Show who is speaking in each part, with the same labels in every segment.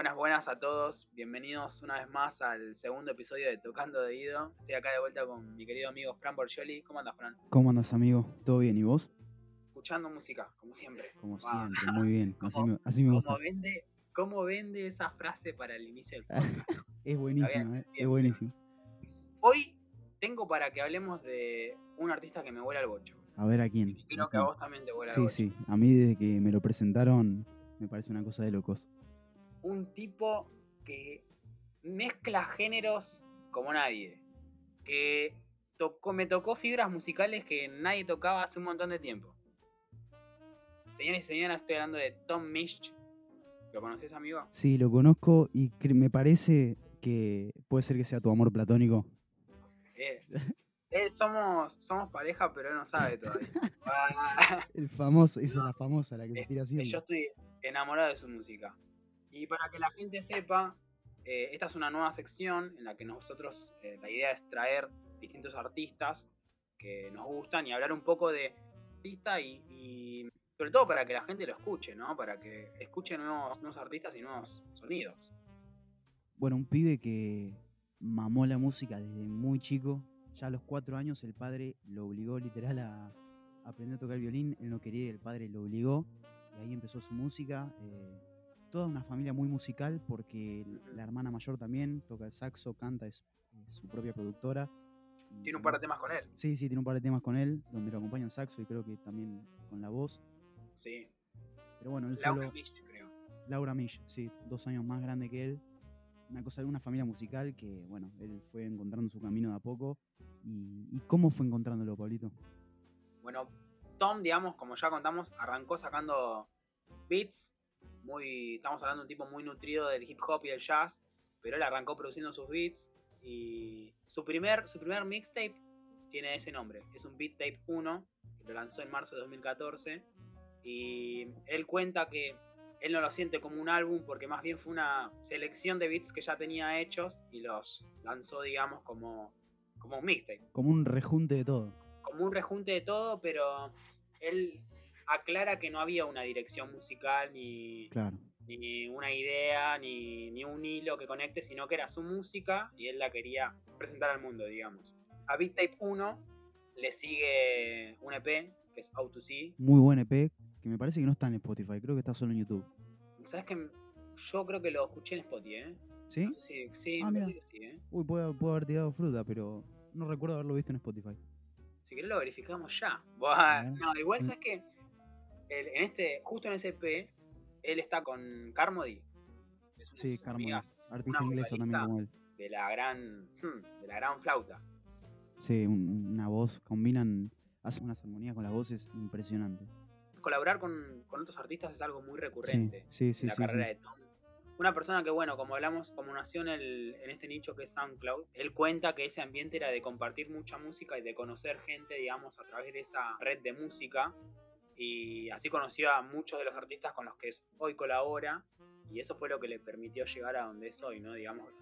Speaker 1: Buenas, buenas a todos. Bienvenidos una vez más al segundo episodio de Tocando de Ido. Estoy acá de vuelta con mi querido amigo Fran Borgioli. ¿Cómo andas, Fran?
Speaker 2: ¿Cómo andas, amigo? ¿Todo bien? ¿Y vos?
Speaker 1: Escuchando música, como siempre.
Speaker 2: Como
Speaker 1: Ah,
Speaker 2: siempre, muy bien. Así
Speaker 1: ¿Cómo-
Speaker 2: me, así me gusta.
Speaker 1: ¿Cómo vende, ¿Cómo vende esa frase para el inicio del podcast?
Speaker 2: Es buenísimo, eh, es buenísimo.
Speaker 1: Hoy tengo para que hablemos de un artista que me vuela al bocho.
Speaker 2: A ver a quién.
Speaker 1: Y creo que a vos también te vuela al
Speaker 2: Sí,
Speaker 1: bocho.
Speaker 2: sí. A mí desde que me lo presentaron me parece una cosa de locos.
Speaker 1: Un tipo que mezcla géneros como nadie. Que tocó, me tocó fibras musicales que nadie tocaba hace un montón de tiempo. Señores y señoras, estoy hablando de Tom Misch. ¿Lo conoces, amigo?
Speaker 2: Sí, lo conozco y me parece que puede ser que sea tu amor platónico.
Speaker 1: Eh, eh, somos, somos pareja, pero él no sabe todavía.
Speaker 2: El famoso, esa es la famosa, la que se
Speaker 1: Es-
Speaker 2: tira siempre.
Speaker 1: yo estoy enamorado de su música. Y para que la gente sepa, eh, esta es una nueva sección en la que nosotros, eh, la idea es traer distintos artistas que nos gustan y hablar un poco de artista y, sobre todo para que la gente lo escuche, ¿no? Para que escuche nuevos, nuevos artistas y nuevos sonidos.
Speaker 2: Bueno, un pibe que mamó la música desde muy chico. Ya a los cuatro años el padre lo obligó literal a a aprender a tocar violín. Él no quería y el padre lo obligó. Y ahí empezó su música. eh, toda una familia muy musical porque la hermana mayor también toca el saxo, canta, es, es su propia productora.
Speaker 1: Tiene un par de temas con él.
Speaker 2: Sí, sí, tiene un par de temas con él, donde lo acompaña en saxo y creo que también con la voz.
Speaker 1: Sí.
Speaker 2: Pero bueno, él
Speaker 1: Laura
Speaker 2: solo...
Speaker 1: Misch, creo.
Speaker 2: Laura Misch, sí, dos años más grande que él. Una cosa de una familia musical que, bueno, él fue encontrando su camino de a poco. ¿Y, y cómo fue encontrándolo, Pablito?
Speaker 1: Bueno, Tom, digamos, como ya contamos, arrancó sacando beats. Muy, estamos hablando de un tipo muy nutrido del hip hop y del jazz, pero él arrancó produciendo sus beats y su primer, su primer mixtape tiene ese nombre. Es un Beat Tape 1, que lo lanzó en marzo de 2014 y él cuenta que él no lo siente como un álbum porque más bien fue una selección de beats que ya tenía hechos y los lanzó, digamos, como, como un mixtape
Speaker 2: Como un rejunte de todo.
Speaker 1: como un rejunte de todo, pero él aclara que no había una dirección musical, ni,
Speaker 2: Claro.
Speaker 1: ni una idea, ni, ni un hilo que conecte, sino que era su música y él la quería presentar al mundo, digamos. A Beat Tape 1 le sigue un EP, que es Out to See.
Speaker 2: Muy buen EP, que me parece que no está en Spotify, creo que está solo en YouTube.
Speaker 1: ¿Sabes que Yo creo que lo escuché en Spotify, ¿eh?
Speaker 2: ¿Sí?
Speaker 1: No sé si- sí,
Speaker 2: Ah,
Speaker 1: me
Speaker 2: mira.
Speaker 1: parece que sí, ¿eh?
Speaker 2: Uy, puedo, puedo haber tirado fruta, pero no recuerdo haberlo visto en Spotify.
Speaker 1: Si querés lo verificamos ya. Buah, no, igual
Speaker 2: Mm.
Speaker 1: sabes que en este, justo en ese EP, él está con Carmody. es
Speaker 2: Sí,
Speaker 1: amigas
Speaker 2: artista inglesa también como él.
Speaker 1: De la gran. hmm, de la gran flauta.
Speaker 2: Sí, un- una voz, combinan, hacen unas armonías con las voces impresionantes.
Speaker 1: Colaborar con, con otros artistas es algo muy recurrente
Speaker 2: Sí, sí,
Speaker 1: en la
Speaker 2: sí,
Speaker 1: carrera
Speaker 2: sí.
Speaker 1: de Tom. Una persona que, bueno, como hablamos, como nació en, el- en este nicho que es SoundCloud, él cuenta que ese ambiente era de compartir mucha música y de conocer gente, digamos, a través de esa red de música. Y así conoció a muchos de los artistas con los que hoy colabora. Y eso fue lo que le permitió llegar a donde es hoy, ¿no? Digamos,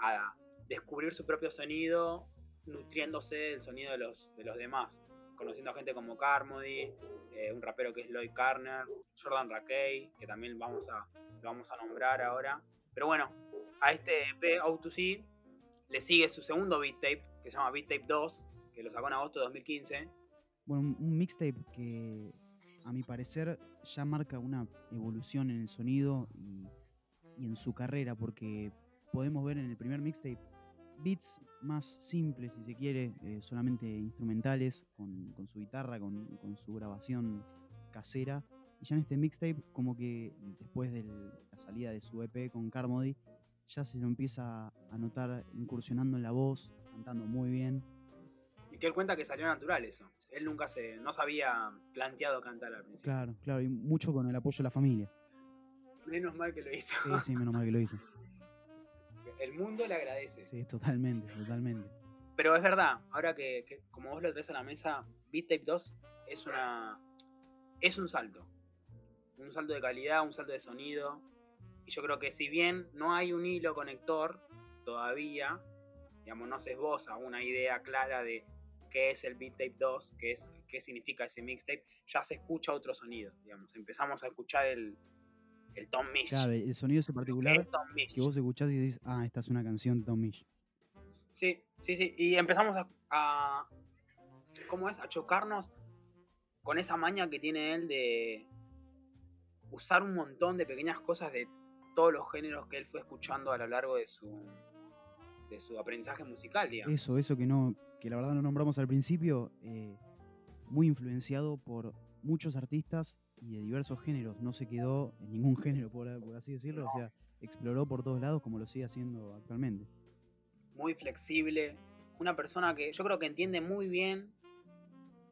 Speaker 1: a descubrir su propio sonido, nutriéndose del sonido de los, de los demás. Conociendo a gente como Carmody, eh, un rapero que es Lloyd Carner, Jordan Rakey, que también vamos a, lo vamos a nombrar ahora. Pero bueno, a este EP Out to See le sigue su segundo beat tape, que se llama Beat Tape 2, que lo sacó en agosto de 2015.
Speaker 2: Bueno, un mixtape que a mi parecer ya marca una evolución en el sonido y, y en su carrera, porque podemos ver en el primer mixtape beats más simples, si se quiere, eh, solamente instrumentales, con, con su guitarra, con, con su grabación casera. Y ya en este mixtape, como que después de la salida de su EP con Carmody, ya se lo empieza a notar incursionando en la voz, cantando muy bien.
Speaker 1: Y que él cuenta que salió natural eso. Él nunca se, no se había planteado cantar al principio.
Speaker 2: Claro, claro, y mucho con el apoyo de la familia.
Speaker 1: Menos mal que lo hizo.
Speaker 2: Sí, sí, menos mal que lo hizo.
Speaker 1: El mundo le agradece.
Speaker 2: Sí, totalmente, totalmente.
Speaker 1: Pero es verdad, ahora que, que como vos lo traes a la mesa, Beat Tape 2 es una. es un salto. Un salto de calidad, un salto de sonido. Y yo creo que si bien no hay un hilo conector todavía, digamos, no se esboza una idea clara de qué es el Beat Tape 2, qué, es, qué significa ese mixtape, ya se escucha otro sonido, digamos. Empezamos a escuchar el, el Tom Misch.
Speaker 2: Claro, el sonido ese particular
Speaker 1: es Tom
Speaker 2: que vos escuchás y decís, ah, esta es una canción Tom Misch.
Speaker 1: Sí, sí, sí. Y empezamos a, a- ¿Cómo es? A chocarnos con esa maña que tiene él de usar un montón de pequeñas cosas de todos los géneros que él fue escuchando a lo largo de su de su aprendizaje musical, digamos.
Speaker 2: Eso, eso que no, que la verdad no nombramos al principio, eh, muy influenciado por muchos artistas y de diversos géneros. No se quedó en ningún género, por, por así decirlo. O sea, exploró por todos lados como lo sigue haciendo actualmente.
Speaker 1: Muy flexible. Una persona que yo creo que entiende muy bien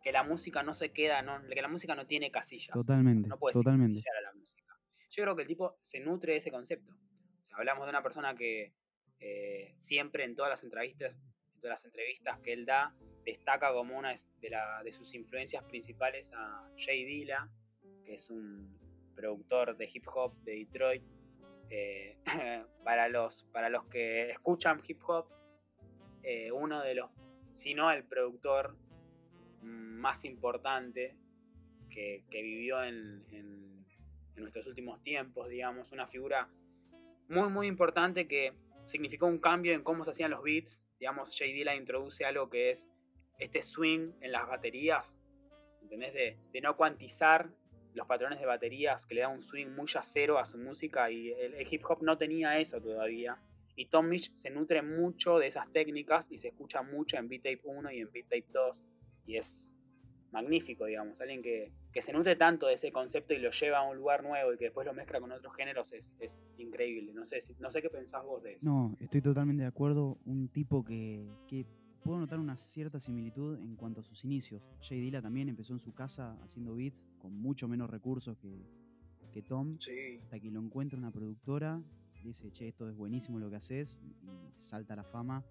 Speaker 1: que la música no se queda, no, que la música no tiene casillas.
Speaker 2: Totalmente,
Speaker 1: no puedes
Speaker 2: totalmente.
Speaker 1: a la música. Yo creo que el tipo se nutre de ese concepto. O sea, hablamos de una persona que eh, siempre en todas las entrevistas, todas las entrevistas que él da, destaca como una de, de sus influencias principales a Jay Dilla, que es un productor de hip hop de Detroit. Eh, para, los, para los que escuchan hip hop, eh, uno de los, si no el productor más importante que, que vivió en, en- en nuestros últimos tiempos, digamos, una figura muy, muy importante que significó un cambio en cómo se hacían los beats. Digamos, Jay Dilla introduce algo que es este swing en las baterías, ¿entendés? De, no cuantizar los patrones de baterías, que le da un swing muy yacero a su música y el, el hip hop no tenía eso todavía. Y Tom Misch se nutre mucho de esas técnicas y se escucha mucho en Beat Tape 1 y en Beat Tape 2 y es magnífico, digamos. Alguien que, que se nutre tanto de ese concepto y lo lleva a un lugar nuevo y que después lo mezcla con otros géneros es, es increíble. No sé, si- no sé qué pensás vos de eso.
Speaker 2: No, estoy totalmente de acuerdo. Un tipo que, que puedo notar una cierta similitud en cuanto a sus inicios. Jay Dilla también empezó en su casa haciendo beats con mucho menos recursos que, que Tom.
Speaker 1: Sí,
Speaker 2: Hasta que lo encuentra una productora, dice, che, esto es buenísimo lo que haces, y salta a la fama.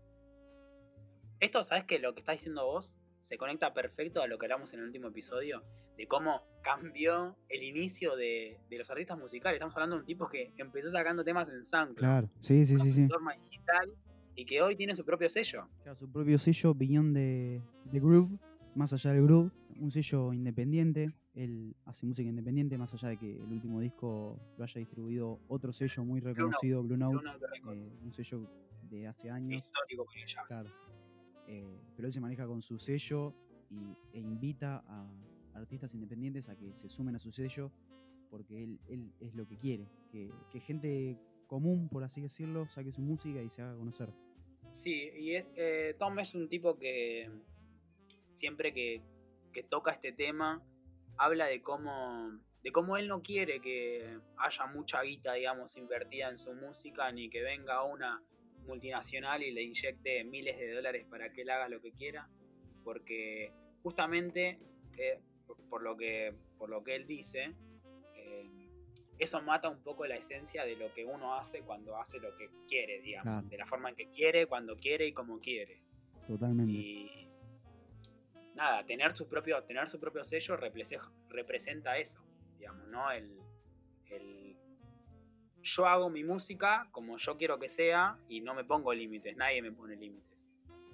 Speaker 1: Esto, ¿sabes que Lo que estás diciendo vos se conecta perfecto a lo que hablamos en el último episodio de cómo cambió el inicio de, de los artistas musicales. Estamos hablando de un tipo que empezó sacando temas en SoundCloud,
Speaker 2: Claro, sí, sí,
Speaker 1: una
Speaker 2: sí, sí.
Speaker 1: plataforma digital y que hoy tiene su propio sello.
Speaker 2: Claro, su propio sello, Beyond de, de Groove, más allá del Groove, un sello independiente. Él hace música independiente, más allá de que el último disco lo haya distribuido otro sello muy reconocido, Blue Note,
Speaker 1: Blue Note
Speaker 2: eh, un sello de hace años.
Speaker 1: histórico con el jazz.
Speaker 2: Claro. Eh, pero él se maneja con su sello y, e invita a artistas independientes a que se sumen a su sello porque él, él es lo que quiere, que, que gente común, por así decirlo, saque su música y se haga conocer.
Speaker 1: Sí, y eh, Tom es un tipo que siempre que, que toca este tema habla de cómo de cómo él no quiere que haya mucha guita, digamos, invertida en su música, ni que venga una multinacional y le inyecte miles de dólares para que él haga lo que quiera, porque justamente eh, por- lo que por lo que él dice eh, eso mata un poco la esencia de lo que uno hace cuando hace lo que quiere, digamos,
Speaker 2: Claro.
Speaker 1: de la forma en que quiere, cuando quiere y como quiere.
Speaker 2: Totalmente.
Speaker 1: Y nada, tener su propio, tener su propio sello represe- representa eso, digamos, ¿no? El, el yo hago mi música como yo quiero que sea y no me pongo límites, nadie me pone límites.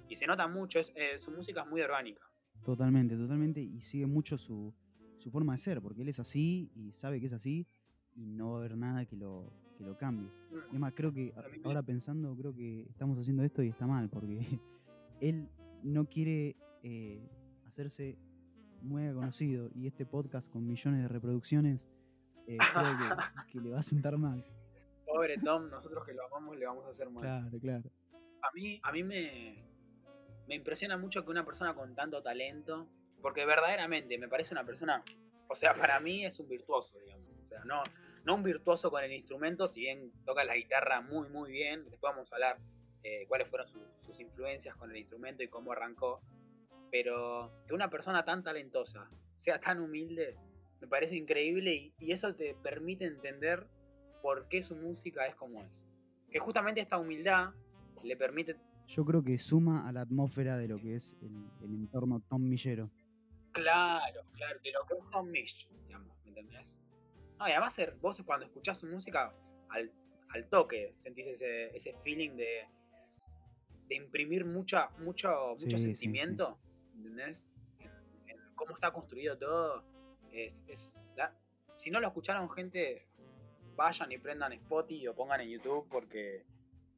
Speaker 1: Y se nota mucho, es, eh, su música es muy orgánica.
Speaker 2: Totalmente, totalmente. Y sigue mucho su, su forma de ser, porque él es así y sabe que es así y no va a haber nada que lo, que lo cambie. Y es más, creo que ahora pensando, creo que estamos haciendo esto y está mal, porque él no quiere eh, hacerse muy conocido y este podcast con millones de reproducciones eh, creo que, que le va a sentar mal.
Speaker 1: Pobre Tom, nosotros que lo amamos le vamos a hacer mal.
Speaker 2: Claro, claro.
Speaker 1: a mí, a mí me, me impresiona mucho que una persona con tanto talento, porque verdaderamente me parece una persona, o sea, para mí es un virtuoso, digamos. O sea, no, no un virtuoso con el instrumento, si bien toca la guitarra muy, muy bien. Después vamos a hablar eh, cuáles fueron su- sus influencias con el instrumento y cómo arrancó. Pero que una persona tan talentosa sea tan humilde, me parece increíble y, y eso te permite entender por qué su música es como es. Que justamente esta humildad le permite
Speaker 2: Yo creo que suma a la atmósfera de lo que es el, el entorno Tom Millero.
Speaker 1: Claro, claro, de lo que es Tom Misch, digamos, ¿me entendés? No, y además ser- vos cuando escuchás su música, al, al toque sentís ese, ese feeling de, de imprimir mucha, mucho, mucho
Speaker 2: Sí, sí,
Speaker 1: sentimiento, ¿entendés? En, en cómo está construido todo. Es, es la- si no lo escucharon gente, vayan y prendan Spotify o pongan en YouTube porque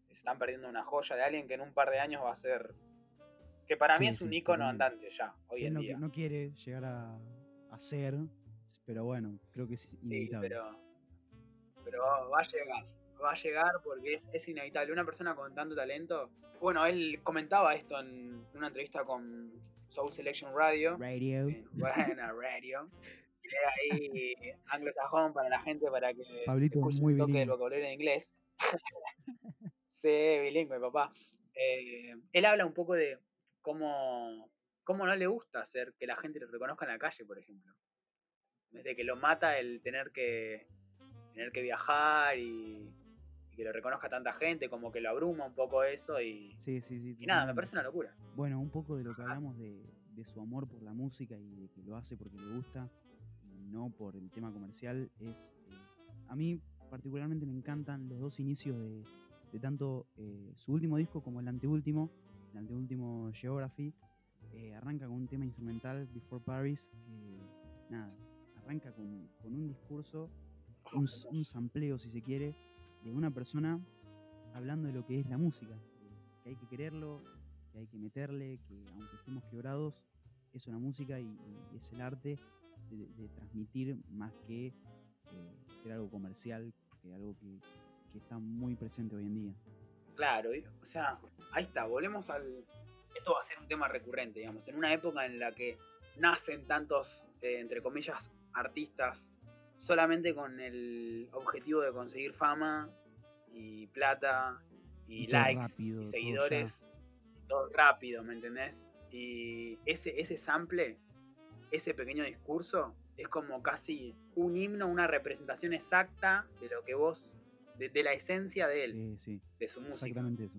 Speaker 1: se están perdiendo una joya de alguien que en un par de años va a ser. Que para mí
Speaker 2: Sí,
Speaker 1: es un
Speaker 2: sí,
Speaker 1: icono
Speaker 2: totalmente.
Speaker 1: andante ya, hoy en
Speaker 2: no,
Speaker 1: día.
Speaker 2: no quiere llegar a, a ser, pero bueno, creo que es
Speaker 1: Sí,
Speaker 2: inevitable.
Speaker 1: pero, pero va a llegar. Va a llegar porque es, es inevitable. Una persona con tanto talento. Bueno, él comentaba esto en una entrevista con Soul Selection Radio.
Speaker 2: Radio.
Speaker 1: en Buena Radio. Ahí anglosajón para la gente para que
Speaker 2: Pablito,
Speaker 1: escuche
Speaker 2: muy
Speaker 1: un toque del
Speaker 2: bilingüe.
Speaker 1: vocabulario en inglés. sí, bilingüe, papá. Eh, él habla un poco de cómo, cómo no le gusta hacer que la gente lo reconozca en la calle, por ejemplo. Desde que lo mata el tener que tener que viajar y, y que lo reconozca tanta gente, como que lo abruma un poco eso y,
Speaker 2: Sí, sí, sí.
Speaker 1: y nada, me parece una locura.
Speaker 2: Bueno, un poco de lo que hablamos de, de su amor por la música y de que lo hace porque le gusta no por el tema comercial es... eh, a mí particularmente me encantan los dos inicios de, de tanto eh, su último disco como el anteúltimo, el anteúltimo Geography. eh, arranca con un tema instrumental, Before Paris, que nada, arranca con, con un discurso, un, s- un sampleo si se quiere, de una persona hablando de lo que es la música, que hay que quererlo, que hay que meterle, que aunque estemos quebrados, es una música y, y es el arte de, de transmitir más que eh, ser algo comercial, que algo que, que está muy presente hoy en día.
Speaker 1: Claro, o sea, ahí está, volvemos al... Esto va a ser un tema recurrente, digamos, en una época en la que nacen tantos, eh, entre comillas, artistas solamente con el objetivo de conseguir fama y plata y, likes
Speaker 2: rápido,
Speaker 1: y seguidores, todo rápido, ¿me entendés? Y ese, ese sample, ese pequeño discurso, es como casi un himno, una representación exacta de lo que vos, de, de la esencia de él,
Speaker 2: Sí, sí,
Speaker 1: de su música.
Speaker 2: exactamente eso.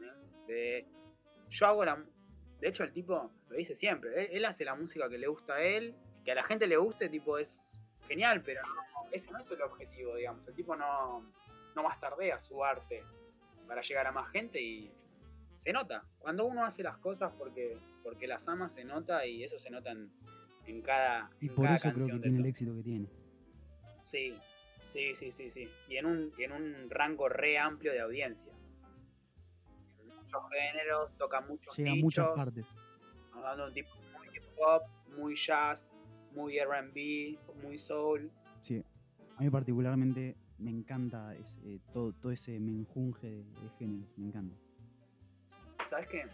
Speaker 1: ¿eh? De- yo hago la. De hecho, el tipo lo dice siempre. Él, él hace la música que le gusta a él. Que a la gente le guste, tipo, es genial, pero no, ese no es el objetivo, digamos. El tipo no, no bastardea su arte para llegar a más gente y se nota. Cuando uno hace las cosas porque, porque las ama, se nota y eso se nota en, en cada.
Speaker 2: Y
Speaker 1: en
Speaker 2: por
Speaker 1: cada
Speaker 2: eso creo que tiene el éxito que tiene.
Speaker 1: Sí, sí, sí, sí, sí. Y en un, en un rango re amplio de audiencia. En muchos géneros, toca muchos
Speaker 2: Llega a
Speaker 1: nichos.
Speaker 2: muchas partes.
Speaker 1: Hablando de un tipo muy hip hop, muy jazz, muy R&B, muy soul.
Speaker 2: Sí. A mí particularmente me encanta ese- eh, todo, todo ese menjunje de, de géneros, me encanta.
Speaker 1: ¿Sabes qué?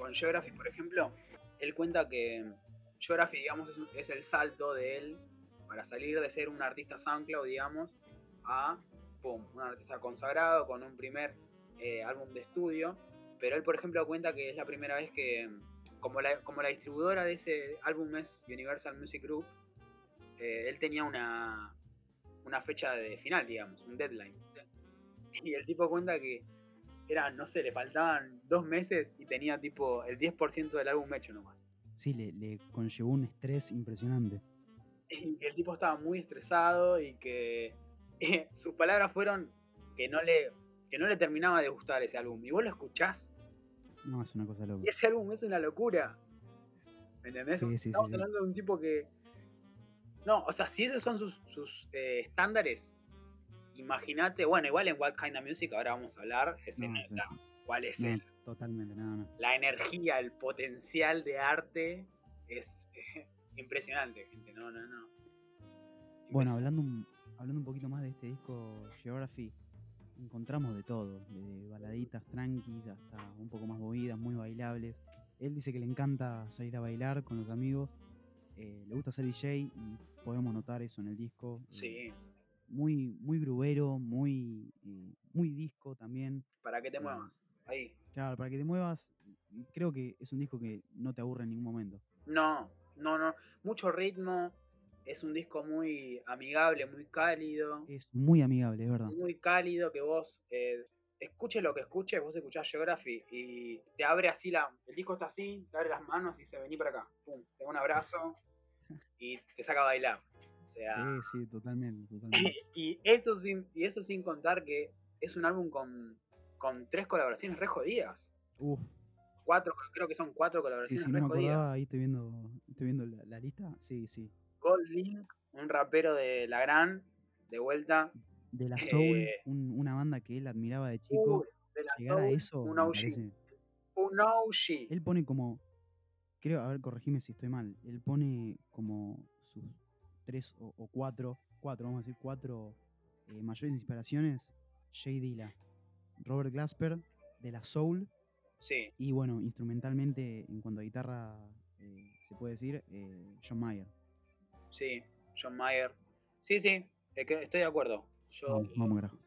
Speaker 1: Con Geography, por ejemplo, él cuenta que Geography, digamos, es, el salto de él para salir de ser un artista SoundCloud, digamos, a pum, un artista consagrado con un primer eh, álbum de estudio. Pero él, por ejemplo, cuenta que es la primera vez que, como la, distribuidora de ese álbum es Universal Music Group, eh, él tenía una fecha de final, digamos, un deadline. Y el tipo cuenta que eran, no sé, le faltaban dos meses y tenía tipo el 10% del álbum hecho nomás.
Speaker 2: Sí, le, le conllevó un estrés impresionante.
Speaker 1: Y que el tipo estaba muy estresado y que sus palabras fueron que no le que no le terminaba de gustar ese álbum. Y vos lo escuchás
Speaker 2: No, es una cosa loca.
Speaker 1: y ese álbum es una locura. ¿Me entendés?
Speaker 2: Sí, sí, sí,
Speaker 1: Estamos
Speaker 2: sí.
Speaker 1: hablando de un tipo que... No, o sea, si esos son sus, sus, eh, estándares, imagínate, bueno, igual en What Kind of Music ahora vamos a hablar, ese
Speaker 2: No, sí.
Speaker 1: ¿Cuál es
Speaker 2: No,
Speaker 1: el,
Speaker 2: totalmente, no,
Speaker 1: la energía, el potencial de arte es impresionante, gente. No, no, no.
Speaker 2: Bueno, hablando un, hablando un poquito más de este disco Geography, encontramos de todo, de baladitas tranquis hasta un poco más movidas, muy bailables. Él dice que le encanta salir a bailar con los amigos, eh, le gusta ser DJ y podemos notar eso en el disco. eh,
Speaker 1: Sí,
Speaker 2: muy, muy grubero, muy, eh, muy disco también.
Speaker 1: para que te muevas. Ahí.
Speaker 2: Claro, para que te muevas, y creo que es un disco que no te aburre en ningún momento.
Speaker 1: No, no, no. Mucho ritmo. Es un disco muy amigable, muy cálido.
Speaker 2: Es muy amigable, es verdad.
Speaker 1: Muy cálido que vos eh, escuches lo que escuches, vos escuchás Geography y te abre así la. El disco está así, te abre las manos y dice vení para acá. Pum, te da un abrazo y te saca a bailar. Sea.
Speaker 2: Sí, sí, totalmente, totalmente.
Speaker 1: Y eso sin, y eso sin contar que es un álbum con, con tres colaboraciones re jodidas.
Speaker 2: Uf,
Speaker 1: Cuatro, creo que son cuatro
Speaker 2: sí,
Speaker 1: colaboraciones
Speaker 2: si no
Speaker 1: re
Speaker 2: me acordaba,
Speaker 1: jodidas.
Speaker 2: ahí estoy viendo, estoy viendo la, la lista. Sí, sí.
Speaker 1: Gold Link, un rapero de La Gran, de vuelta.
Speaker 2: De la Soul,
Speaker 1: Eh,
Speaker 2: un- una banda que él admiraba de chico,
Speaker 1: Uy, de la
Speaker 2: llegar a
Speaker 1: Soul,
Speaker 2: eso
Speaker 1: un OG. Un OG.
Speaker 2: Él pone como, creo, a ver, corregime si estoy mal, él pone como sus tres o, o cuatro, cuatro, vamos a decir, cuatro eh, mayores inspiraciones, Jay Dilla, Robert Glasper, de la Soul,
Speaker 1: Sí,
Speaker 2: y bueno, instrumentalmente, en cuanto a guitarra, eh, se puede decir, eh, John Mayer.
Speaker 1: sí. John Mayer. Sí, sí, estoy de acuerdo. Yo,
Speaker 2: Vamos, vamos, carajo.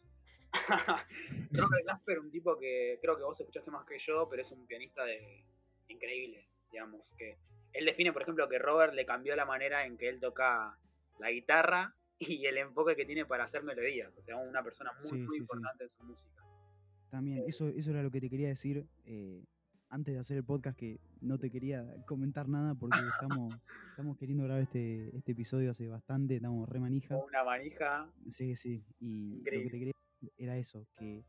Speaker 1: Robert Glasper, un tipo que creo que vos escuchaste más que yo, pero es un pianista de increíble, digamos. que Él define, por ejemplo, que Robert le cambió la manera en que él toca la guitarra y el enfoque que tiene para hacer melodías. O sea, una persona muy,
Speaker 2: Sí,
Speaker 1: muy
Speaker 2: sí,
Speaker 1: importante en su música.
Speaker 2: También, eso, eso era lo que te quería decir eh, antes de hacer el podcast, que no te quería comentar nada porque estamos, estamos queriendo grabar este, este episodio hace bastante, estamos re manija.
Speaker 1: Una manija.
Speaker 2: Sí, sí, y lo que te quería decir era eso, que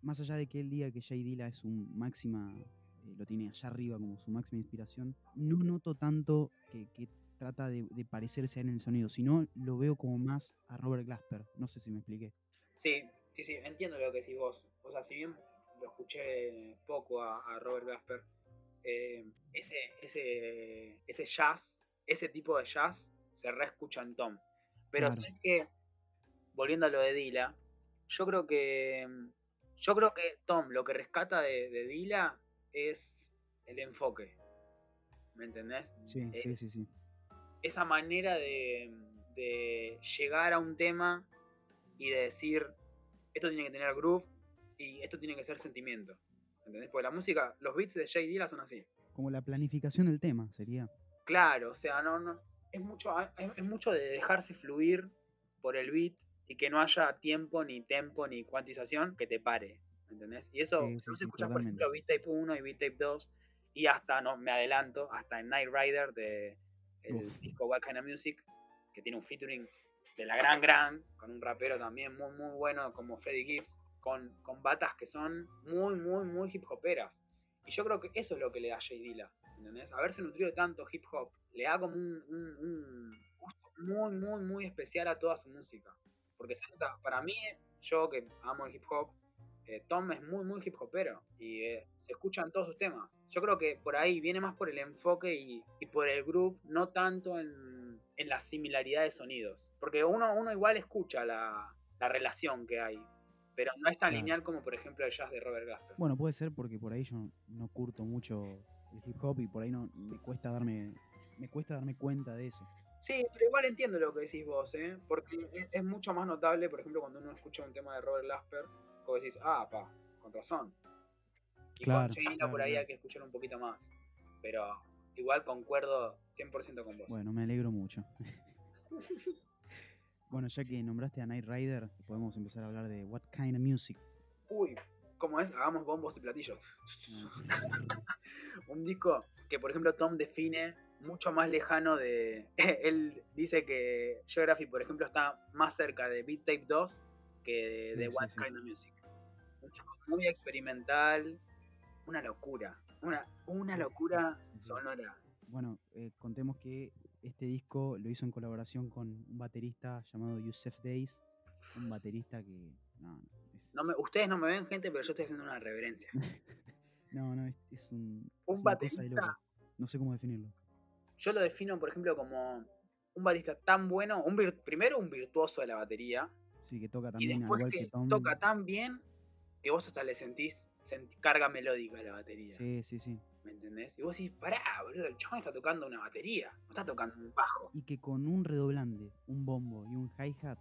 Speaker 2: más allá de que él diga que Jay Dilla es su máxima, eh, lo tiene allá arriba como su máxima inspiración, no noto tanto que, que trata de, de parecerse a él en el sonido, sino lo veo como más a Robert Glasper, no sé si me expliqué.
Speaker 1: Sí, sí, sí, entiendo lo que decís vos. O sea, si bien lo escuché poco a, a Robert Glasper, eh, ese, ese, ese jazz, ese tipo de jazz, se reescucha en Tom. Pero
Speaker 2: Claro.
Speaker 1: sabes que, volviendo a lo de Dila, yo creo que yo creo que Tom lo que rescata de, de Dila es el enfoque. ¿Me entendés?
Speaker 2: Sí,
Speaker 1: Eh,
Speaker 2: sí, sí, sí.
Speaker 1: Esa manera de, de llegar a un tema y de decir, esto tiene que tener groove y esto tiene que ser sentimiento. ¿Entendés? Porque la música, los beats de Jay Dilla son así.
Speaker 2: Como la planificación del tema sería.
Speaker 1: Claro, o sea, no, no, es mucho, es, es mucho de dejarse fluir por el beat y que no haya tiempo, ni tempo, ni cuantización que te pare. ¿Entendés? Y eso,
Speaker 2: Sí,
Speaker 1: si vos
Speaker 2: sí,
Speaker 1: escuchás, por ejemplo, Beat Tape 1 y Beat Tape 2, y hasta, no me adelanto, hasta en Night Rider de el
Speaker 2: Uf.
Speaker 1: disco What Kind of Music, que tiene un featuring de la gran gran, con un rapero también muy muy bueno como Freddie Gibbs, con, con batas que son muy muy muy hip hoperas. Y yo creo que eso es lo que le da a Jay Dilla, ¿entendés? Haberse nutrido de tanto hip hop, le da como un, un- un gusto muy muy muy especial a toda su música. Porque para mí, yo que amo el hip hop, eh, Tom es muy, muy hip hopero y eh, se escuchan todos sus temas. Yo creo que por ahí viene más por el enfoque y, y por el groove, no tanto en, en la similaridad de sonidos. Porque uno, uno igual escucha la, la relación que hay, pero no es tan
Speaker 2: Claro.
Speaker 1: lineal como por ejemplo el jazz de Robert Glasper.
Speaker 2: Bueno, puede ser porque por ahí yo no curto mucho el hip hop y por ahí no me cuesta darme me cuesta darme cuenta de eso.
Speaker 1: Sí, pero igual entiendo lo que decís vos, ¿eh? Porque es, es mucho más notable, por ejemplo, cuando uno escucha un tema de Robert Glasper, como decís, ah, pa, con razón. Y
Speaker 2: Claro,
Speaker 1: con
Speaker 2: claro,
Speaker 1: por ahí
Speaker 2: claro.
Speaker 1: hay que escuchar un poquito más. Pero igual concuerdo 100% con vos.
Speaker 2: Bueno, me alegro mucho. bueno, ya que nombraste a Night Rider, podemos empezar a hablar de What Kind of Music.
Speaker 1: Uy, ¿cómo es? Hagamos bombos y platillos.
Speaker 2: Ah,
Speaker 1: un disco que, por ejemplo, Tom define mucho más lejano de... Él dice que Geography, por ejemplo, está más cerca de Beat Tape 2 que de,
Speaker 2: Sí,
Speaker 1: de What
Speaker 2: sí.
Speaker 1: Kind of Music. Muy experimental, una locura. Una, una locura sonora.
Speaker 2: Bueno, eh, contemos que este disco lo hizo en colaboración con un baterista llamado Yusef Days, un baterista que no, es-
Speaker 1: No me, ustedes no me ven, gente, pero yo estoy haciendo una reverencia.
Speaker 2: no, no, es, es un,
Speaker 1: Un
Speaker 2: es
Speaker 1: baterista.
Speaker 2: No sé cómo definirlo.
Speaker 1: Yo lo defino, por ejemplo, como un baterista tan bueno, un vir- primero un virtuoso de la batería,
Speaker 2: Sí, que toca
Speaker 1: y
Speaker 2: también, al
Speaker 1: después
Speaker 2: igual
Speaker 1: que,
Speaker 2: que Tom.
Speaker 1: toca tan bien que vos hasta le sentís sent- carga melódica a la batería.
Speaker 2: Sí, sí, sí.
Speaker 1: ¿Me entendés? Y vos decís, pará, boludo, el chabón está tocando una batería, no está tocando un bajo.
Speaker 2: Y que con un redoblante, un bombo y un hi-hat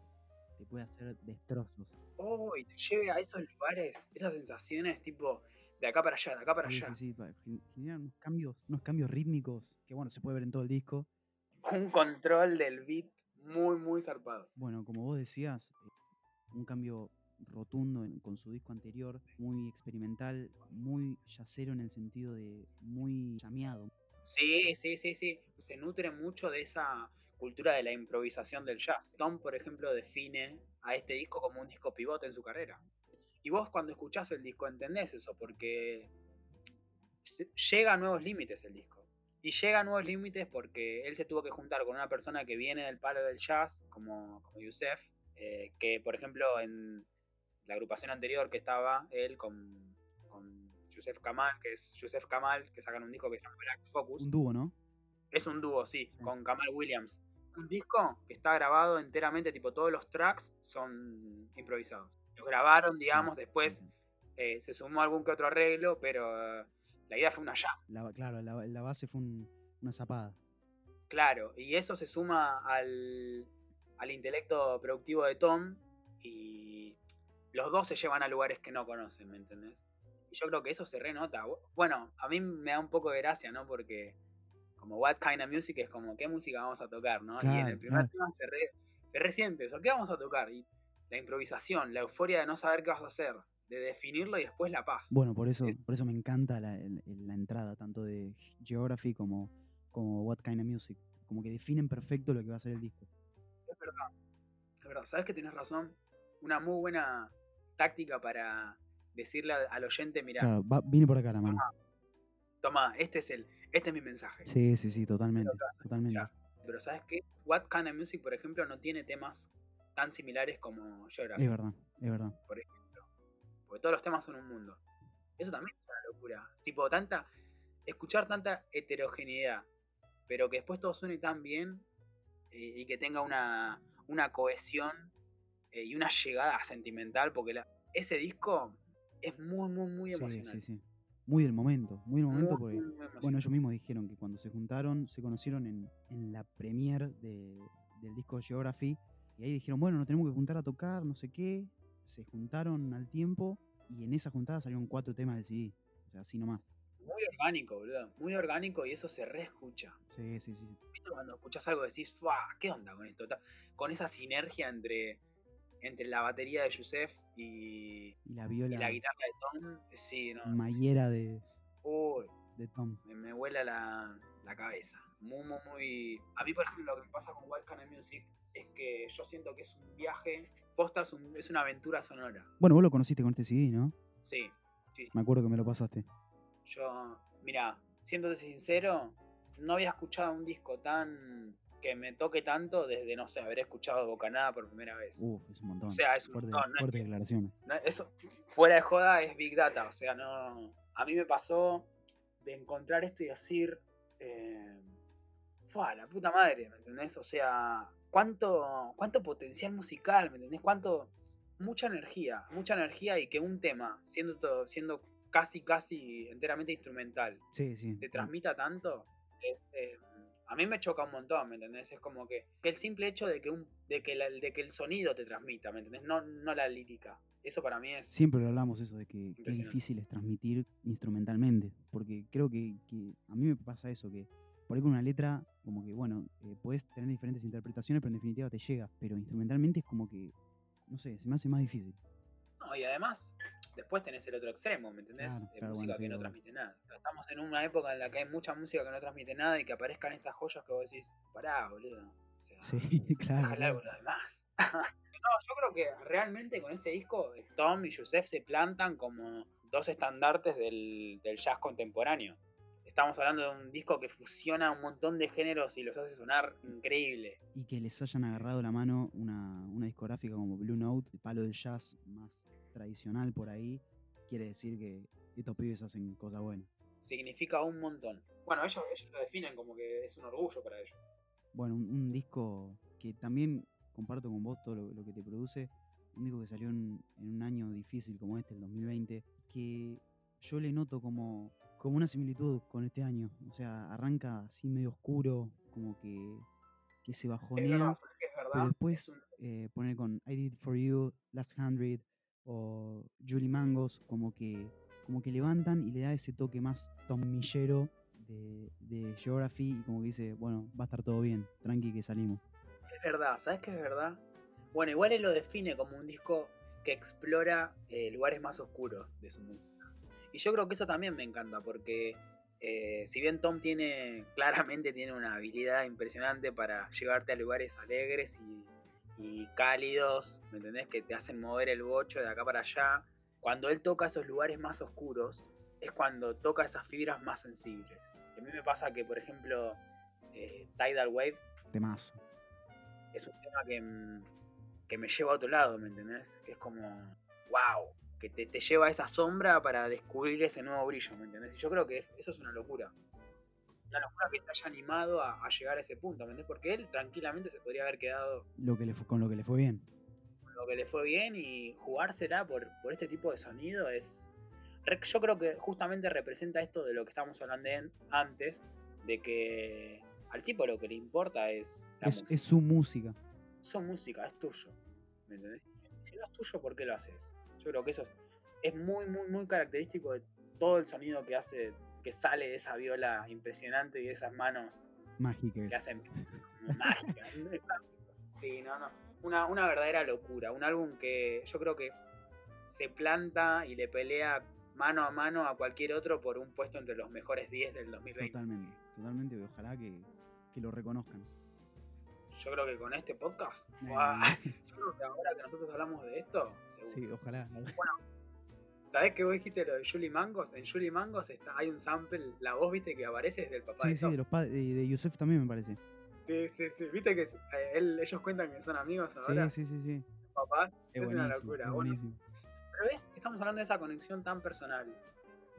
Speaker 2: te puede hacer destrozos.
Speaker 1: Oh, y te lleve a esos lugares, esas sensaciones tipo de acá para allá, de acá para
Speaker 2: sí,
Speaker 1: allá.
Speaker 2: sí, sí, generan unos cambios, unos cambios rítmicos que bueno, se puede ver en todo el disco.
Speaker 1: Un control del beat muy, muy zarpado.
Speaker 2: Bueno, como vos decías, eh, un cambio rotundo en- con su disco anterior, muy experimental, muy yacero en el sentido de muy llameado.
Speaker 1: Sí, sí, sí, sí. Se nutre mucho de esa cultura de la improvisación del jazz. Tom, por ejemplo, define a este disco como un disco pivote en su carrera. Y vos cuando escuchás el disco entendés eso, porque llega a nuevos límites el disco. Y llega a nuevos límites porque él se tuvo que juntar con una persona que viene del palo del jazz, como, como Yusef, Eh, que, por ejemplo, en la agrupación anterior que estaba él con, con Yusef Kamal, que es Yusef Kamal, que sacan un disco que se llama Black Focus.
Speaker 2: Un dúo, ¿no?
Speaker 1: Es un dúo, sí, con Kamal Williams. Un disco que está grabado enteramente, tipo todos los tracks son improvisados. Los grabaron, digamos, después eh, se sumó algún que otro arreglo, pero eh, la idea fue una jam.
Speaker 2: La, claro, la, la base fue un- una zapada.
Speaker 1: Claro, y eso se suma al, al intelecto productivo de Tom y los dos se llevan a lugares que no conocen, ¿me entendés? Y yo creo que eso se renota. Bueno, a mí me da un poco de gracia, ¿no? Porque como What Kind of Music es como, ¿qué música vamos a tocar, no? y en
Speaker 2: Claro,
Speaker 1: el primer
Speaker 2: claro.
Speaker 1: tema se, re, se resiente eso, ¿qué vamos a tocar? Y la improvisación, la euforia de no saber qué vas a hacer, de definirlo y después la paz.
Speaker 2: Bueno, por eso,
Speaker 1: Es-
Speaker 2: por eso me encanta la, el- la entrada, tanto de Geography como, como What Kind of Music. Como que definen perfecto lo que va a ser el disco.
Speaker 1: Es verdad. Es verdad. ¿Sabes que tienes razón? Una muy buena táctica para decirle al, oyente, mira,
Speaker 2: Claro, viene por acá la mano.
Speaker 1: toma, este es el, este es mi mensaje.
Speaker 2: Sí, sí, sí, totalmente.
Speaker 1: Pero
Speaker 2: Totalmente.
Speaker 1: Pero ¿sabes qué? What Kind of Music, por ejemplo, no tiene temas tan similares como Geography,
Speaker 2: Es verdad, es verdad.
Speaker 1: por ejemplo. Porque todos los temas son un mundo. Eso también es una locura. Tipo, tanta. Escuchar tanta heterogeneidad, pero que después todo suene tan bien eh, y que tenga una, una cohesión eh, y una llegada sentimental, porque la- ese disco es muy, muy, muy
Speaker 2: Sí,
Speaker 1: emocional.
Speaker 2: sí, sí. Muy del momento, muy del momento
Speaker 1: Muy,
Speaker 2: porque,
Speaker 1: muy,
Speaker 2: bueno, ellos mismos dijeron que cuando se juntaron, se conocieron en, en la premiere de- del disco Geography, y ahí dijeron, bueno, nos tenemos que juntar a tocar, no sé qué, se juntaron al tiempo, y en esa juntada salieron cuatro temas del CD, o sea, así nomás.
Speaker 1: Muy orgánico, boludo. Muy orgánico y eso se reescucha.
Speaker 2: Sí, sí, sí.
Speaker 1: ¿Viste cuando escuchas algo decís, ¡fua! ¿Qué onda con esto? Con esa sinergia entre, entre la batería de Yusef y,
Speaker 2: Y la
Speaker 1: y
Speaker 2: viola
Speaker 1: la guitarra de Tom, sí, no.
Speaker 2: mayera de,
Speaker 1: Uy,
Speaker 2: de Tom.
Speaker 1: me, me vuela la, la cabeza. Muy, muy, muy. A mí, por ejemplo, lo que me pasa con Wild Music es que yo siento que es un viaje. Posta es, un- es una aventura sonora.
Speaker 2: Bueno, vos lo conociste con este CD, ¿no?
Speaker 1: Sí, sí, sí.
Speaker 2: Me acuerdo que me lo pasaste.
Speaker 1: Yo, mira, siéndote sincero, no había escuchado un disco tan. Que me toque tanto desde, no sé, haber escuchado Bocanada por primera vez.
Speaker 2: Uf, es un montón.
Speaker 1: O sea, es un
Speaker 2: Fuerte,
Speaker 1: montón, no
Speaker 2: declaraciones.
Speaker 1: No, eso, fuera de joda, es Big Data. O sea, no. A mí me pasó de encontrar esto y decir. Eh, la puta madre, ¿me entendés? O sea, cuánto, cuánto potencial musical, ¿me entendés? Cuánto. Mucha energía, mucha energía y que un tema, siendo, todo, siendo casi, casi enteramente instrumental,
Speaker 2: Sí, sí.
Speaker 1: te transmita tanto, es, eh, a mí me choca un montón, ¿me entendés? Es como que, que el simple hecho de que, un, de, que la- de que el sonido te transmita, ¿me entendés? No, no la lírica. Eso para mí es...
Speaker 2: Siempre lo hablamos eso de que, que es difícil es transmitir instrumentalmente, porque creo que, que a mí me pasa eso, que por ahí con una letra, como que, bueno, eh, puedes tener diferentes interpretaciones, pero en definitiva te llega, pero instrumentalmente es como que, no sé, se me hace más difícil.
Speaker 1: No, y además, después tenés el otro extremo, ¿me entendés?
Speaker 2: Claro,
Speaker 1: de
Speaker 2: claro,
Speaker 1: música
Speaker 2: bueno, sí,
Speaker 1: que no transmite nada. Estamos en una época en la que hay mucha música que no transmite nada y que aparezcan estas joyas que vos decís, pará, boludo. O sea,
Speaker 2: Sí, claro.
Speaker 1: algo los demás. no, yo creo que realmente con este disco, Tom y Yusef se plantan como dos estandartes del, del jazz contemporáneo. Estamos hablando de un disco que fusiona un montón de géneros y los hace sonar increíble.
Speaker 2: Y que les hayan agarrado la mano una, una discográfica como Blue Note, el palo del jazz más tradicional por ahí, quiere decir que estos pibes hacen cosas buenas.
Speaker 1: Significa un montón. Bueno, ellos, ellos lo definen como que es un orgullo para ellos.
Speaker 2: Bueno, un, un disco que también comparto con vos todo lo, lo que te produce, un disco que salió en, en un año difícil como este, el 2020, que yo le noto como, como una similitud con este año. O sea, arranca así medio oscuro, como que, que se
Speaker 1: Es verdad,
Speaker 2: bajonea,
Speaker 1: ¿sabes qué es verdad?
Speaker 2: pero
Speaker 1: Es
Speaker 2: después
Speaker 1: un-
Speaker 2: eh, poner con I Did It For You, Last Hundred o Julie Mangos, como que, como que levantan y le da ese toque más tomillero de, de Geography y como que dice, bueno, va a estar todo bien, tranqui que salimos.
Speaker 1: Es verdad, ¿sabes qué es verdad? Bueno, igual él lo define como un disco que explora eh, lugares más oscuros de su música. Y yo creo que eso también me encanta, porque eh, si bien Tom tiene, claramente tiene una habilidad impresionante para llevarte a lugares alegres y, y cálidos, ¿me entendés? Que te hacen mover el bocho de acá para allá. Cuando él toca esos lugares más oscuros, es cuando toca esas fibras más sensibles. Y a mí me pasa que, por ejemplo, eh, Tidal Wave
Speaker 2: Temazo.
Speaker 1: es un tema que, mm, que me lleva a otro lado, ¿me entendés? Que es como, wow, que te, te lleva a esa sombra para descubrir ese nuevo brillo, ¿me entendés? Y yo creo que eso es una locura. Una locura que se haya animado a, a llegar a ese punto, ¿me entendés? Porque él tranquilamente se podría haber quedado
Speaker 2: Lo que le fu- con lo que le fue bien.
Speaker 1: con lo que le fue bien y jugársela por, por este tipo de sonido es... Yo creo que justamente representa esto de lo que estamos hablando antes, de que al tipo lo que le importa es la
Speaker 2: Es,
Speaker 1: música.
Speaker 2: es su música.
Speaker 1: Su música, es tuyo. ¿Me entendés? Si no es tuyo, ¿por qué lo haces? Yo creo que eso es, es muy, muy, muy característico de todo el sonido que hace, que sale de esa viola impresionante y de esas manos
Speaker 2: Mágica
Speaker 1: que hacen mágicas. Sí, no, no. Una, una verdadera locura. Un álbum que yo creo que se planta y le pelea mano a mano a cualquier otro por un puesto entre los mejores 10 del 2020.
Speaker 2: Totalmente. Totalmente. y Ojalá que, que lo reconozcan.
Speaker 1: Yo creo que con este podcast, ¡guau! yo creo que ahora que nosotros hablamos de esto, seguro.
Speaker 2: Sí, ojalá.
Speaker 1: ¿Sabés que vos dijiste lo de Julie Mangos? En Julie Mangos está, hay un sample, la voz, viste, que aparece desde el papá
Speaker 2: Sí,
Speaker 1: de
Speaker 2: sí,
Speaker 1: Tom.
Speaker 2: de los padres. De, de Yusef también me parece.
Speaker 1: Sí, sí, sí. Viste que eh, él- ellos cuentan que son amigos ahora,
Speaker 2: Sí, sí, sí, sí.
Speaker 1: papás.
Speaker 2: Es,
Speaker 1: Es una locura,
Speaker 2: Es buenísimo.
Speaker 1: Pero ves, estamos hablando de esa conexión tan personal.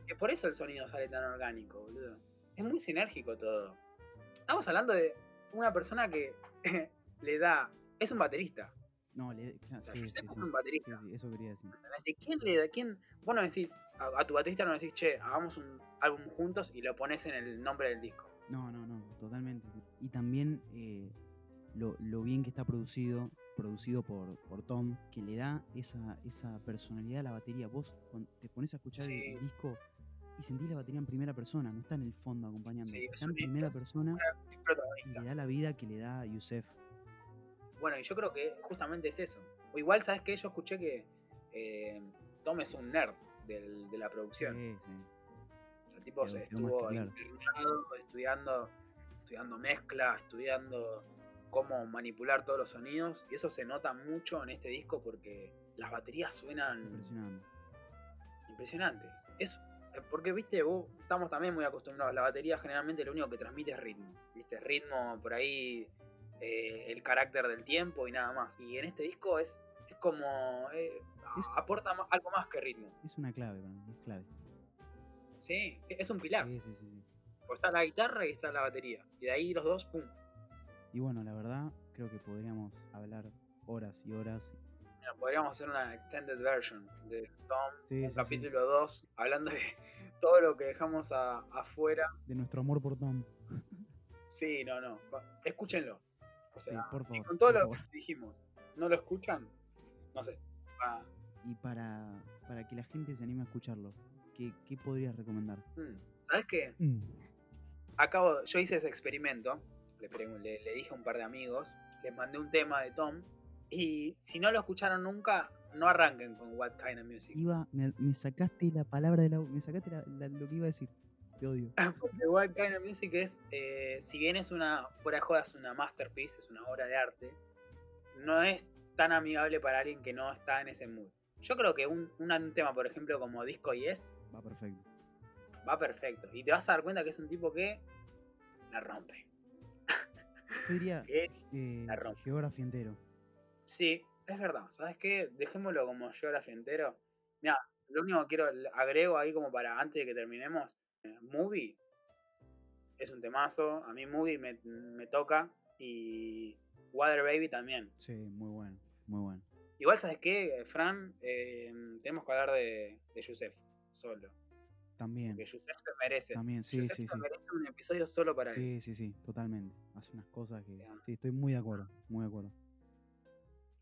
Speaker 1: Que por eso el sonido sale tan orgánico, boludo. Es muy sinérgico todo. Estamos hablando de una persona que le da. Es un baterista.
Speaker 2: No, le, claro, sí, sí, sí.
Speaker 1: un baterista.
Speaker 2: eso quería decir.
Speaker 1: ¿entendés? ¿Y quién le da? ¿Quién? Vos no decís, a, a tu baterista no decís, che, hagamos un álbum juntos y lo pones en el nombre del disco.
Speaker 2: No, no, no, totalmente. Y también eh, lo, lo bien que está producido, producido por, por Tom, que le da esa, esa personalidad a la batería. Vos te pones a escuchar el- disco y sentís la batería en primera persona, no está en el fondo acompañando,
Speaker 1: Sí, es
Speaker 2: está en primera persona y le da la vida que le da Yusef.
Speaker 1: Bueno, y yo creo que justamente es eso. O igual, ¿sabes qué? Yo escuché que eh, Tom es un nerd del- de la producción.
Speaker 2: Sí, sí.
Speaker 1: El tipo se estuvo
Speaker 2: que claro.
Speaker 1: internado, estudiando, estudiando mezcla, estudiando cómo manipular todos los sonidos. Y eso se nota mucho en este disco porque las baterías suenan
Speaker 2: Impresionante.
Speaker 1: impresionantes. Es, eh, porque, viste, vos estamos también muy acostumbrados. La batería generalmente lo único que transmite es ritmo. Viste, ritmo por ahí, eh, el carácter del tiempo y nada más. Y en este disco es, es como. eh,
Speaker 2: Es-
Speaker 1: aporta algo más que ritmo.
Speaker 2: Es una clave es clave.
Speaker 1: Sí, es un pilar.
Speaker 2: Sí,
Speaker 1: está la guitarra y está la batería. Y de ahí los dos, pum.
Speaker 2: Y bueno, la verdad, creo que podríamos hablar horas y horas.
Speaker 1: Mira, podríamos hacer una extended version de Tom,
Speaker 2: Sí,
Speaker 1: un
Speaker 2: sí, sí.
Speaker 1: capítulo 2, hablando de todo lo que dejamos a- afuera.
Speaker 2: De nuestro amor por Tom.
Speaker 1: Sí, no, no. Escúchenlo. O
Speaker 2: Sí,
Speaker 1: si con todo
Speaker 2: por
Speaker 1: lo que dijimos no lo escuchan, no sé.
Speaker 2: Y para, para que la gente se anime a escucharlo, ¿qué, qué podrías recomendar?
Speaker 1: mm. ¿Sabes qué? Acabo, yo hice ese experimento. Le, pregun- le, le dije a un par de amigos, les mandé un tema de Tom. Y si no lo escucharon nunca, no arranquen con What Kind of Music.
Speaker 2: Iba, me, me sacaste la palabra de la. Me sacaste la- la- lo que iba a decir. Te odio.
Speaker 1: Porque What Kind of Music es, eh, si bien es una, fuera de jodas, una masterpiece, es una obra de arte, no es tan amigable para alguien que no está en ese mood. Yo creo que un, un- tema, por ejemplo, como Disco Yes,
Speaker 2: Va perfecto.
Speaker 1: va perfecto. Y te vas a dar cuenta que es un tipo que la rompe.
Speaker 2: Yo diría
Speaker 1: Que-
Speaker 2: eh,
Speaker 1: La rompe.
Speaker 2: geografía entero.
Speaker 1: sí, es verdad. ¿Sabes qué? Dejémoslo como geografía entero. Mira, lo único que quiero, agrego ahí como para antes de que terminemos, Movie es un temazo. A mí Movie me, me toca. Y Water Baby también.
Speaker 2: Sí, muy bueno. Muy bueno.
Speaker 1: Igual, ¿sabes qué, Fran? Eh, tenemos que hablar de, de Yusef solo.
Speaker 2: También.
Speaker 1: Porque Yusef se merece.
Speaker 2: También, sí,
Speaker 1: Yusef
Speaker 2: sí,
Speaker 1: se
Speaker 2: sí.
Speaker 1: merece un episodio solo para él.
Speaker 2: Sí, sí, sí, totalmente. Hace unas cosas que. Sí, estoy muy de acuerdo. Muy de acuerdo.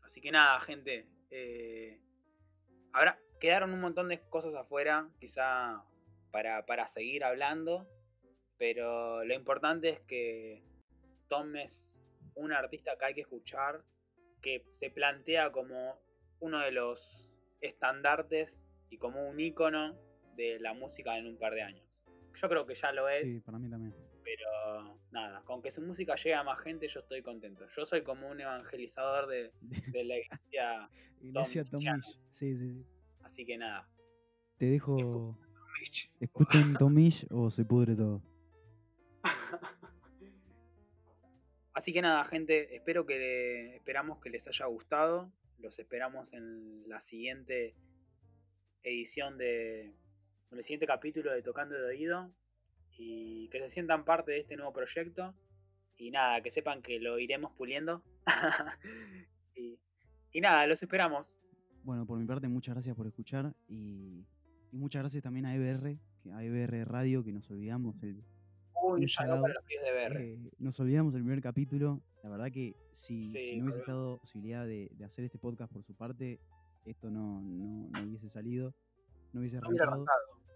Speaker 1: Así que nada, gente. eh, habrá, quedaron un montón de cosas afuera, quizá para, para seguir hablando. Pero lo importante es que Tom es un artista que hay que escuchar, que se plantea como uno de los estandartes y como un ícono de la música en un par de años. Yo creo que ya lo es.
Speaker 2: Sí, para mí también.
Speaker 1: Pero nada, con que su música llegue a más gente, yo estoy contento. Yo soy como un evangelizador de, de la iglesia,
Speaker 2: Iglesia Tom sí, sí.
Speaker 1: así que nada.
Speaker 2: Te dejo.
Speaker 1: Mitch.
Speaker 2: ¿Escuchen Tom Misch o se pudre todo?
Speaker 1: Así que nada, gente, espero que esperamos que les haya gustado. Los esperamos en la siguiente edición de. en el siguiente capítulo de Tocando de Oído. Y que se sientan parte de este nuevo proyecto. Y nada, que sepan que lo iremos puliendo. y, y nada, los esperamos.
Speaker 2: Bueno, por mi parte, muchas gracias por escuchar y, y muchas gracias también a EBR, que, a EBR Radio, que nos olvidamos el,
Speaker 1: Uy, no
Speaker 2: shout-out.
Speaker 1: para los de BR.
Speaker 2: Eh, nos olvidamos el primer capítulo. La verdad que si,
Speaker 1: Sí,
Speaker 2: si no hubiese estado posibilidad de, de hacer este podcast por su parte, esto no, no, no hubiese salido, no hubiese
Speaker 1: No
Speaker 2: arrancado.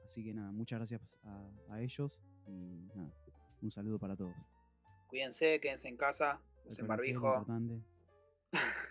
Speaker 2: Así que nada, muchas gracias a, a ellos y nada, un saludo para todos.
Speaker 1: Cuídense, quédense en casa, usen barbijo.
Speaker 2: importante.